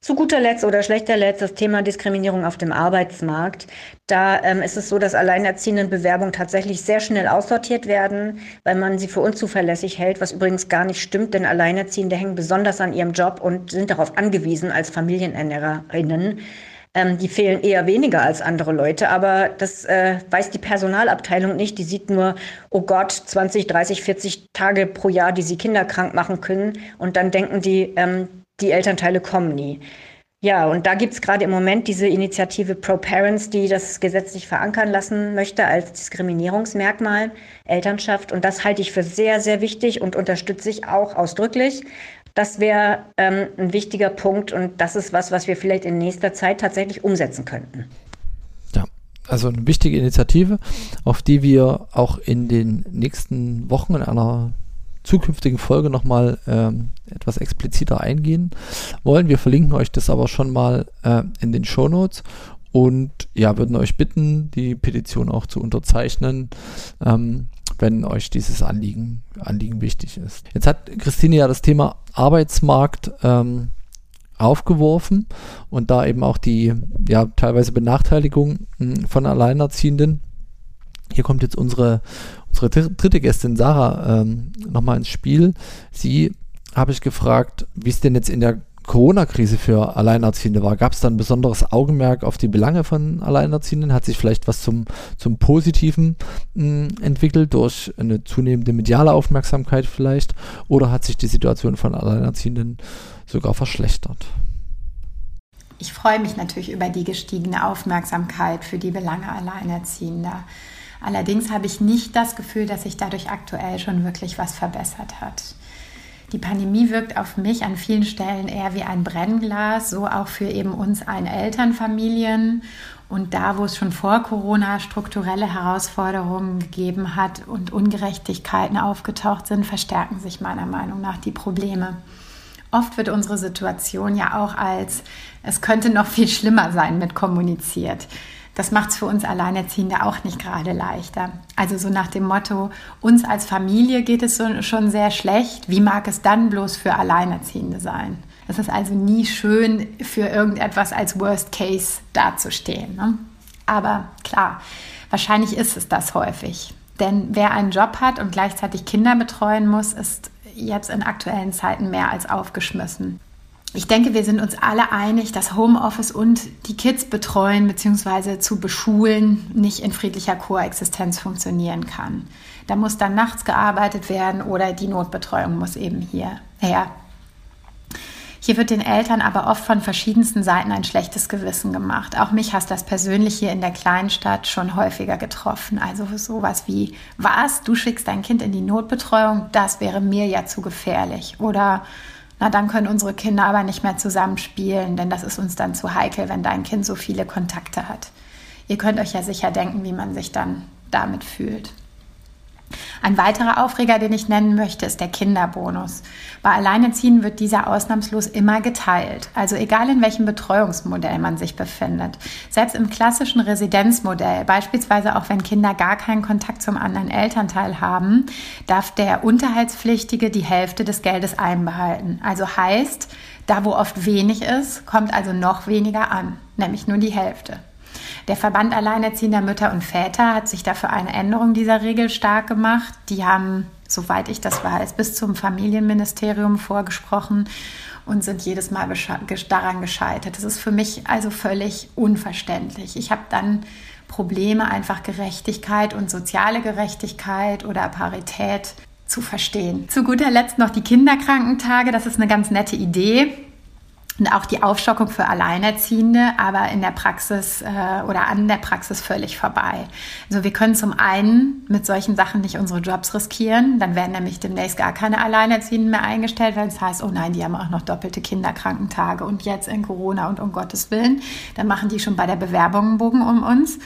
Zu guter Letzt oder schlechter Letzt das Thema Diskriminierung auf dem Arbeitsmarkt. Da ähm, ist es so, dass Alleinerziehendenbewerbungen tatsächlich sehr schnell aussortiert werden, weil man sie für unzuverlässig hält, was übrigens gar nicht stimmt, denn Alleinerziehende hängen besonders an ihrem Job und sind darauf angewiesen als Familienernährerinnen. Ähm, die fehlen eher weniger als andere Leute, aber das äh, weiß die Personalabteilung nicht. Die sieht nur, oh Gott, 20, 30, 40 Tage pro Jahr, die sie kinderkrank machen können. Und dann denken die, ähm, die Elternteile kommen nie. Ja, und da gibt es gerade im Moment diese Initiative Pro Parents, die das gesetzlich verankern lassen möchte als Diskriminierungsmerkmal Elternschaft. Und das halte ich für sehr, sehr wichtig und unterstütze ich auch ausdrücklich. Das wäre ähm, ein wichtiger Punkt und das ist was, was wir vielleicht in nächster Zeit tatsächlich umsetzen könnten. Ja, also eine wichtige Initiative, auf die wir auch in den nächsten Wochen in einer zukünftigen Folge nochmal ähm, etwas expliziter eingehen wollen. Wir verlinken euch das aber schon mal äh, in den Show Notes und ja, würden euch bitten, die Petition auch zu unterzeichnen, ähm, wenn euch dieses Anliegen, Anliegen wichtig ist. Jetzt hat Christine ja das Thema Arbeitsmarkt ähm, aufgeworfen und da eben auch die ja teilweise Benachteiligung hm, von Alleinerziehenden. Hier kommt jetzt unsere unsere dritte Gästin Sarah ähm, nochmal ins Spiel. Sie habe ich gefragt, wie es denn jetzt in der Corona-Krise für Alleinerziehende war. Gab es da ein besonderes Augenmerk auf die Belange von Alleinerziehenden? Hat sich vielleicht was zum, zum Positiven mh, hm, entwickelt durch eine zunehmende mediale Aufmerksamkeit vielleicht? Oder hat sich die Situation von Alleinerziehenden sogar verschlechtert? Ich freue mich natürlich über die gestiegene Aufmerksamkeit für die Belange Alleinerziehender. Allerdings habe ich nicht das Gefühl, dass sich dadurch aktuell schon wirklich was verbessert hat. Die Pandemie wirkt auf mich an vielen Stellen eher wie ein Brennglas, so auch für eben uns ein Elternfamilien. Und da, wo es schon vor Corona strukturelle Herausforderungen gegeben hat und Ungerechtigkeiten aufgetaucht sind, verstärken sich meiner Meinung nach die Probleme. Oft wird unsere Situation ja auch als es könnte noch viel schlimmer sein mit kommuniziert das macht es für uns Alleinerziehende auch nicht gerade leichter. Also so nach dem Motto, uns als Familie geht es so, schon sehr schlecht, wie mag es dann bloß für Alleinerziehende sein? Es ist also nie schön, für irgendetwas als Worst Case dazustehen. Ne? Aber klar, wahrscheinlich ist es das häufig. Denn wer einen Job hat und gleichzeitig Kinder betreuen muss, ist jetzt in aktuellen Zeiten mehr als aufgeschmissen ich denke, wir sind uns alle einig, dass Homeoffice und die Kids betreuen bzw. zu beschulen nicht in friedlicher Koexistenz funktionieren kann. Da muss dann nachts gearbeitet werden oder die Notbetreuung muss eben hier her. Hier wird den Eltern aber oft von verschiedensten Seiten ein schlechtes Gewissen gemacht. Auch mich hast das persönlich hier in der Kleinstadt schon häufiger getroffen. Also sowas wie, was, du schickst dein Kind in die Notbetreuung, das wäre mir ja zu gefährlich. Oder na dann können unsere Kinder aber nicht mehr zusammenspielen, denn das ist uns dann zu heikel, wenn dein Kind so viele Kontakte hat. Ihr könnt euch ja sicher denken, wie man sich dann damit fühlt. Ein weiterer Aufreger, den ich nennen möchte, ist der Kinderbonus. Bei Alleinerziehenden wird dieser ausnahmslos immer geteilt, also egal in welchem Betreuungsmodell man sich befindet. Selbst im klassischen Residenzmodell, beispielsweise auch wenn Kinder gar keinen Kontakt zum anderen Elternteil haben, darf der Unterhaltspflichtige die Hälfte des Geldes einbehalten. Also heißt, da wo oft wenig ist, kommt also noch weniger an, nämlich nur die Hälfte. Der Verband Alleinerziehender Mütter und Väter hat sich dafür eine Änderung dieser Regel stark gemacht. Die haben, soweit ich das weiß, bis zum Familienministerium vorgesprochen und sind jedes Mal daran gescheitert. Das ist für mich also völlig unverständlich. Ich habe dann Probleme, einfach Gerechtigkeit und soziale Gerechtigkeit oder Parität zu verstehen. Zu guter Letzt noch die Kinderkrankentage. Das ist eine ganz nette Idee und auch die Aufstockung für Alleinerziehende, aber in der Praxis äh, oder an der Praxis völlig vorbei. Also wir können zum einen mit solchen Sachen nicht unsere Jobs riskieren, dann werden nämlich demnächst gar keine Alleinerziehenden mehr eingestellt, weil es heißt, oh nein, die haben auch noch doppelte Kinderkrankentage und jetzt in Corona und um Gottes Willen, dann machen die schon bei der Bewerbung einen Bogen um uns.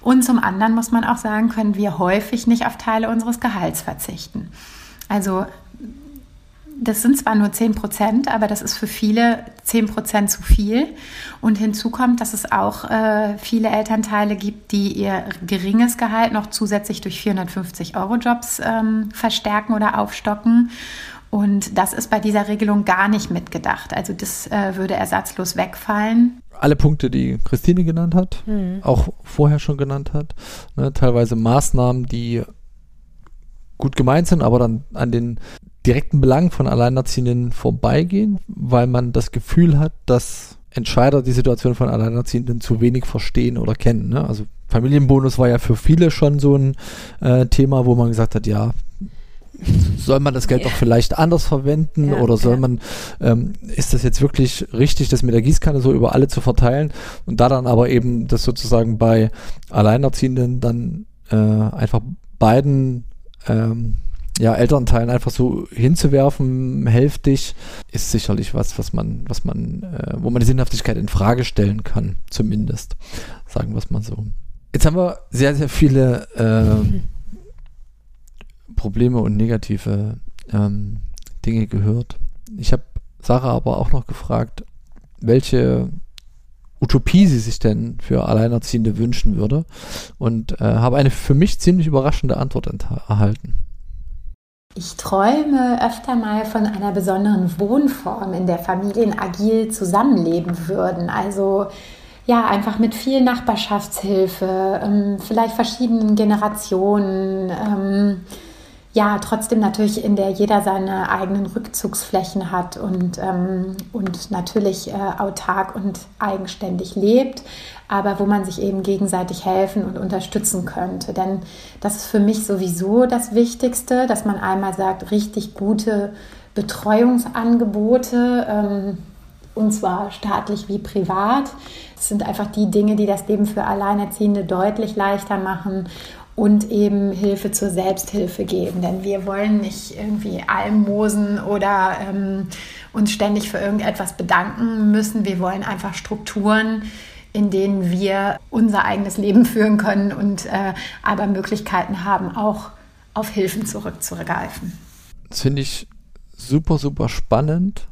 Und zum anderen muss man auch sagen, können wir häufig nicht auf Teile unseres Gehalts verzichten. Also das sind zwar nur 10 Prozent, aber das ist für viele 10 Prozent zu viel. Und hinzu kommt, dass es auch äh, viele Elternteile gibt, die ihr geringes Gehalt noch zusätzlich durch 450 Euro Jobs ähm, verstärken oder aufstocken. Und das ist bei dieser Regelung gar nicht mitgedacht. Also das äh, würde ersatzlos wegfallen. Alle Punkte, die Christine genannt hat, mhm. auch vorher schon genannt hat, ne, teilweise Maßnahmen, die gut gemeint sind, aber dann an den direkten Belangen von Alleinerziehenden vorbeigehen, weil man das Gefühl hat, dass Entscheider die Situation von Alleinerziehenden zu wenig verstehen oder kennen. Ne? Also Familienbonus war ja für viele schon so ein äh, Thema, wo man gesagt hat, ja, soll man das Geld ja. doch vielleicht anders verwenden ja, oder soll ja. man, ähm, ist das jetzt wirklich richtig, das mit der Gießkanne so über alle zu verteilen und da dann aber eben das sozusagen bei Alleinerziehenden dann äh, einfach beiden ähm, ja, Elternteilen einfach so hinzuwerfen, hälftig, ist sicherlich was, was man, was man, äh, wo man die Sinnhaftigkeit in Frage stellen kann, zumindest. Sagen wir es mal so. Jetzt haben wir sehr, sehr viele äh, Probleme und negative ähm, Dinge gehört. Ich habe Sarah aber auch noch gefragt, welche Utopie sie sich denn für Alleinerziehende wünschen würde und äh, habe eine für mich ziemlich überraschende Antwort erhalten. Ich träume öfter mal von einer besonderen Wohnform, in der Familien agil zusammenleben würden. Also ja, einfach mit viel Nachbarschaftshilfe, ähm, vielleicht verschiedenen Generationen. Ähm, ja, trotzdem natürlich, in der jeder seine eigenen Rückzugsflächen hat und, ähm, und natürlich äh, autark und eigenständig lebt, aber wo man sich eben gegenseitig helfen und unterstützen könnte. Denn das ist für mich sowieso das Wichtigste, dass man einmal sagt, richtig gute Betreuungsangebote. Ähm, und zwar staatlich wie privat. Das sind einfach die Dinge, die das Leben für Alleinerziehende deutlich leichter machen und eben Hilfe zur Selbsthilfe geben. Denn wir wollen nicht irgendwie Almosen oder ähm, uns ständig für irgendetwas bedanken müssen. Wir wollen einfach Strukturen, in denen wir unser eigenes Leben führen können und äh, aber Möglichkeiten haben, auch auf Hilfen zurückzugreifen. Das finde ich super, super spannend.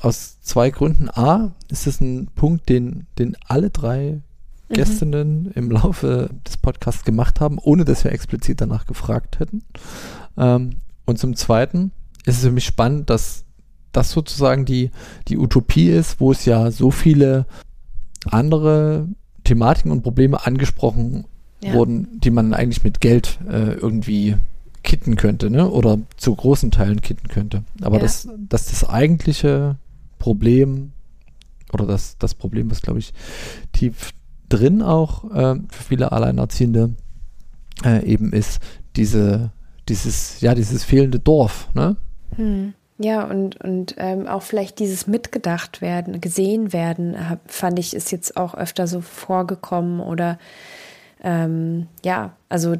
Aus zwei Gründen. A, ist es ein Punkt, den, den alle drei Mhm. Gästinnen im Laufe des Podcasts gemacht haben, ohne dass wir explizit danach gefragt hätten. Ähm, und zum Zweiten ist es für mich spannend, dass das sozusagen die, die Utopie ist, wo es ja so viele andere Thematiken und Probleme angesprochen ja. wurden, die man eigentlich mit Geld äh, irgendwie kitten könnte, ne? Oder zu großen Teilen kitten könnte. Aber ja. dass, dass das eigentliche Problem oder das, das Problem, was glaube ich tief drin auch äh, für viele Alleinerziehende äh, eben ist diese, dieses, ja, dieses fehlende Dorf, ne? Hm. Ja, und, und ähm, auch vielleicht dieses mitgedacht werden, gesehen werden, fand ich, ist jetzt auch öfter so vorgekommen oder ähm, ja, also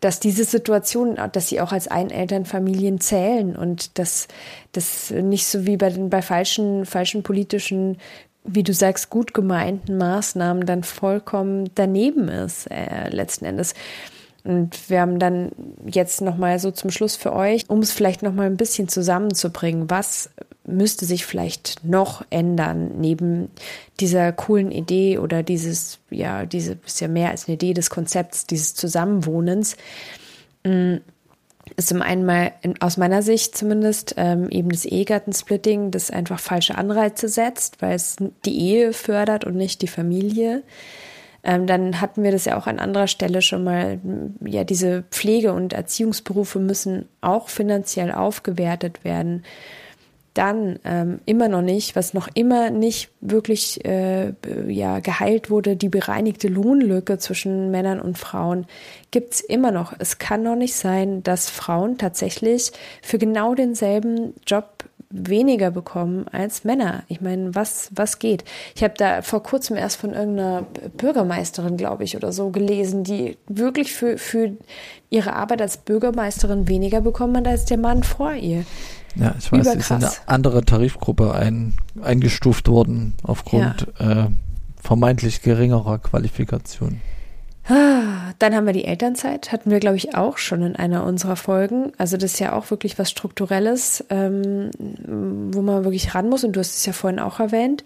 dass diese Situation, dass sie auch als Einelternfamilien zählen und dass das nicht so wie bei den bei falschen, falschen politischen wie du sagst, gut gemeinten Maßnahmen dann vollkommen daneben ist, äh, letzten Endes. Und wir haben dann jetzt nochmal so zum Schluss für euch, um es vielleicht nochmal ein bisschen zusammenzubringen, was müsste sich vielleicht noch ändern neben dieser coolen Idee oder dieses, ja, diese ist ja mehr als eine Idee des Konzepts dieses Zusammenwohnens. Ist zum einen mal aus meiner Sicht zumindest ähm, eben das Ehegattensplitting, das einfach falsche Anreize setzt, weil es die Ehe fördert und nicht die Familie. Ähm, dann hatten wir das ja auch an anderer Stelle schon mal, ja, diese Pflege- und Erziehungsberufe müssen auch finanziell aufgewertet werden dann ähm, immer noch nicht, was noch immer nicht wirklich äh, ja, geheilt wurde, die bereinigte Lohnlücke zwischen Männern und Frauen, gibt es immer noch. Es kann noch nicht sein, dass Frauen tatsächlich für genau denselben Job weniger bekommen als Männer. Ich meine, was, was geht? Ich habe da vor kurzem erst von irgendeiner Bürgermeisterin, glaube ich, oder so gelesen, die wirklich für, für ihre Arbeit als Bürgermeisterin weniger bekommen hat als der Mann vor ihr. Ja, ich weiß, sie ist in eine andere Tarifgruppe ein, eingestuft worden aufgrund ja. äh, vermeintlich geringerer Qualifikation. Dann haben wir die Elternzeit, hatten wir, glaube ich, auch schon in einer unserer Folgen. Also das ist ja auch wirklich was Strukturelles, ähm, wo man wirklich ran muss. Und du hast es ja vorhin auch erwähnt.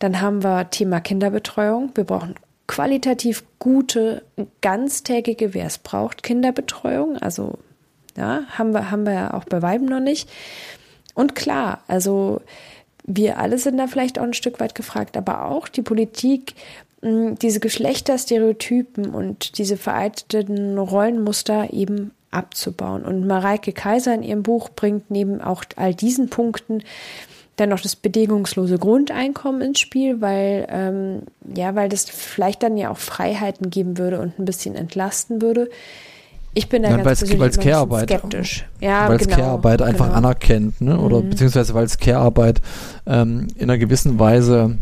Dann haben wir Thema Kinderbetreuung. Wir brauchen qualitativ gute, ganztägige, wer es braucht, Kinderbetreuung. Also Ja, haben wir, haben wir auch bei Weiben noch nicht. Und klar, also wir alle sind da vielleicht auch ein Stück weit gefragt, aber auch die Politik, diese Geschlechterstereotypen und diese veralteten Rollenmuster eben abzubauen. Und Mareike Kaiser in ihrem Buch bringt neben auch all diesen Punkten dann noch das bedingungslose Grundeinkommen ins Spiel, weil ähm, ja, weil das vielleicht dann ja auch Freiheiten geben würde und ein bisschen entlasten würde. Ich bin da ja, ganz weil's Care-Arbeit, skeptisch. Ja, weil es genau, Care-Arbeit einfach genau. anerkennt, ne? oder mhm. beziehungsweise weil es Care-Arbeit ähm, in einer gewissen Weise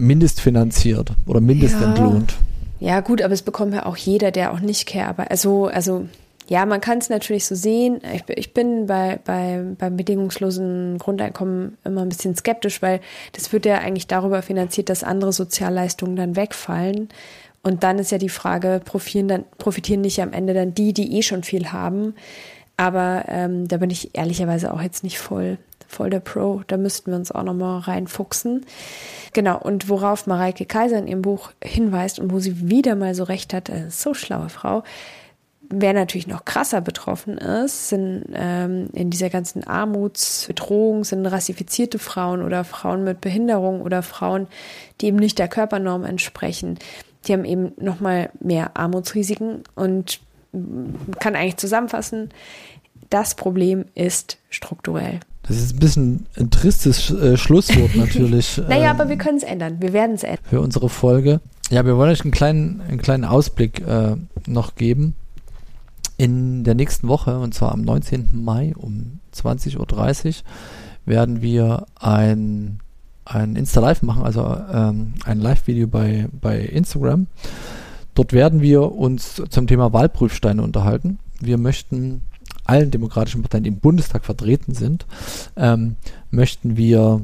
mindestfinanziert oder mindestentlohnt. Ja. ja, gut, aber es bekommt ja auch jeder, der auch nicht Care-Arbeit, also, also ja, man kann es natürlich so sehen. Ich, ich bin bei, bei, beim bedingungslosen Grundeinkommen immer ein bisschen skeptisch, weil das wird ja eigentlich darüber finanziert, dass andere Sozialleistungen dann wegfallen. Und dann ist ja die Frage, profitieren, dann, profitieren nicht am Ende dann die, die eh schon viel haben. Aber ähm, da bin ich ehrlicherweise auch jetzt nicht voll, voll der Pro. Da müssten wir uns auch nochmal reinfuchsen. Genau, und worauf Mareike Kaiser in ihrem Buch hinweist und wo sie wieder mal so recht hat, äh, so schlaue Frau, Wer natürlich noch krasser betroffen ist, sind ähm, in dieser ganzen Armutsbedrohung sind rassifizierte Frauen oder Frauen mit Behinderung oder Frauen, die eben nicht der Körpernorm entsprechen. Die haben eben noch mal mehr Armutsrisiken und kann eigentlich zusammenfassen, das Problem ist strukturell. Das ist ein bisschen ein tristes äh, Schlusswort natürlich. naja, ähm, aber wir können es ändern. Wir werden es ändern. Für unsere Folge. Ja, wir wollen euch einen kleinen, einen kleinen Ausblick äh, noch geben in der nächsten Woche, und zwar am 19. Mai um 20.30 Uhr, werden wir ein, ein Insta-Live machen, also ähm, ein Live-Video bei, bei Instagram. Dort werden wir uns zum Thema Wahlprüfsteine unterhalten. Wir möchten allen demokratischen Parteien, im Bundestag vertreten sind, ähm, möchten wir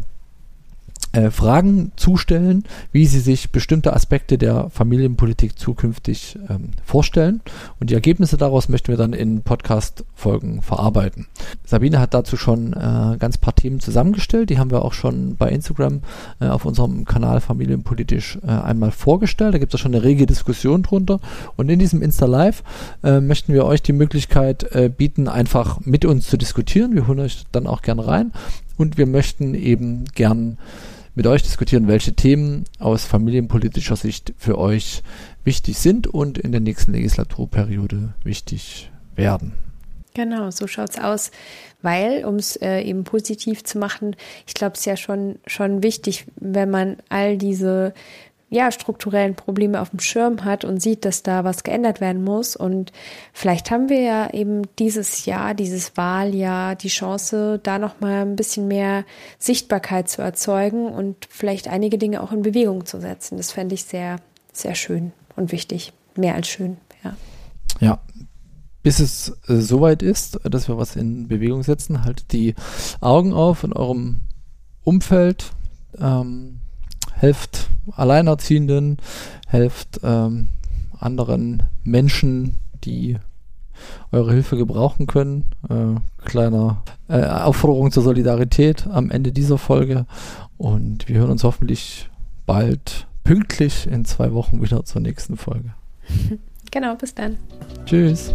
äh, Fragen zustellen, wie sie sich bestimmte Aspekte der Familienpolitik zukünftig ähm, vorstellen. Und die Ergebnisse daraus möchten wir dann in Podcast-Folgen verarbeiten. Sabine hat dazu schon äh, ganz paar Themen zusammengestellt. Die haben wir auch schon bei Instagram äh, auf unserem Kanal Familienpolitisch äh, einmal vorgestellt. Da gibt es schon eine rege Diskussion drunter. Und in diesem Insta Live äh, möchten wir euch die Möglichkeit äh, bieten, einfach mit uns zu diskutieren. Wir holen euch dann auch gern rein. Und wir möchten eben gern mit euch diskutieren, welche Themen aus familienpolitischer Sicht für euch wichtig sind und in der nächsten Legislaturperiode wichtig werden. Genau, so schaut es aus. Weil, um es äh, eben positiv zu machen, ich glaube, es ist ja schon, schon wichtig, wenn man all diese ja, strukturellen Probleme auf dem Schirm hat und sieht, dass da was geändert werden muss. Und vielleicht haben wir ja eben dieses Jahr, dieses Wahljahr, die Chance, da nochmal ein bisschen mehr Sichtbarkeit zu erzeugen und vielleicht einige Dinge auch in Bewegung zu setzen. Das fände ich sehr, sehr schön und wichtig. Mehr als schön, ja. Ja, bis es äh, soweit ist, dass wir was in Bewegung setzen, haltet die Augen auf in eurem Umfeld. Ähm, helft Alleinerziehenden, helft ähm, anderen Menschen, die eure Hilfe gebrauchen können. Äh, kleiner äh, Aufforderung zur Solidarität am Ende dieser Folge. Und wir hören uns hoffentlich bald pünktlich in zwei Wochen wieder zur nächsten Folge. Genau, bis dann. Tschüss.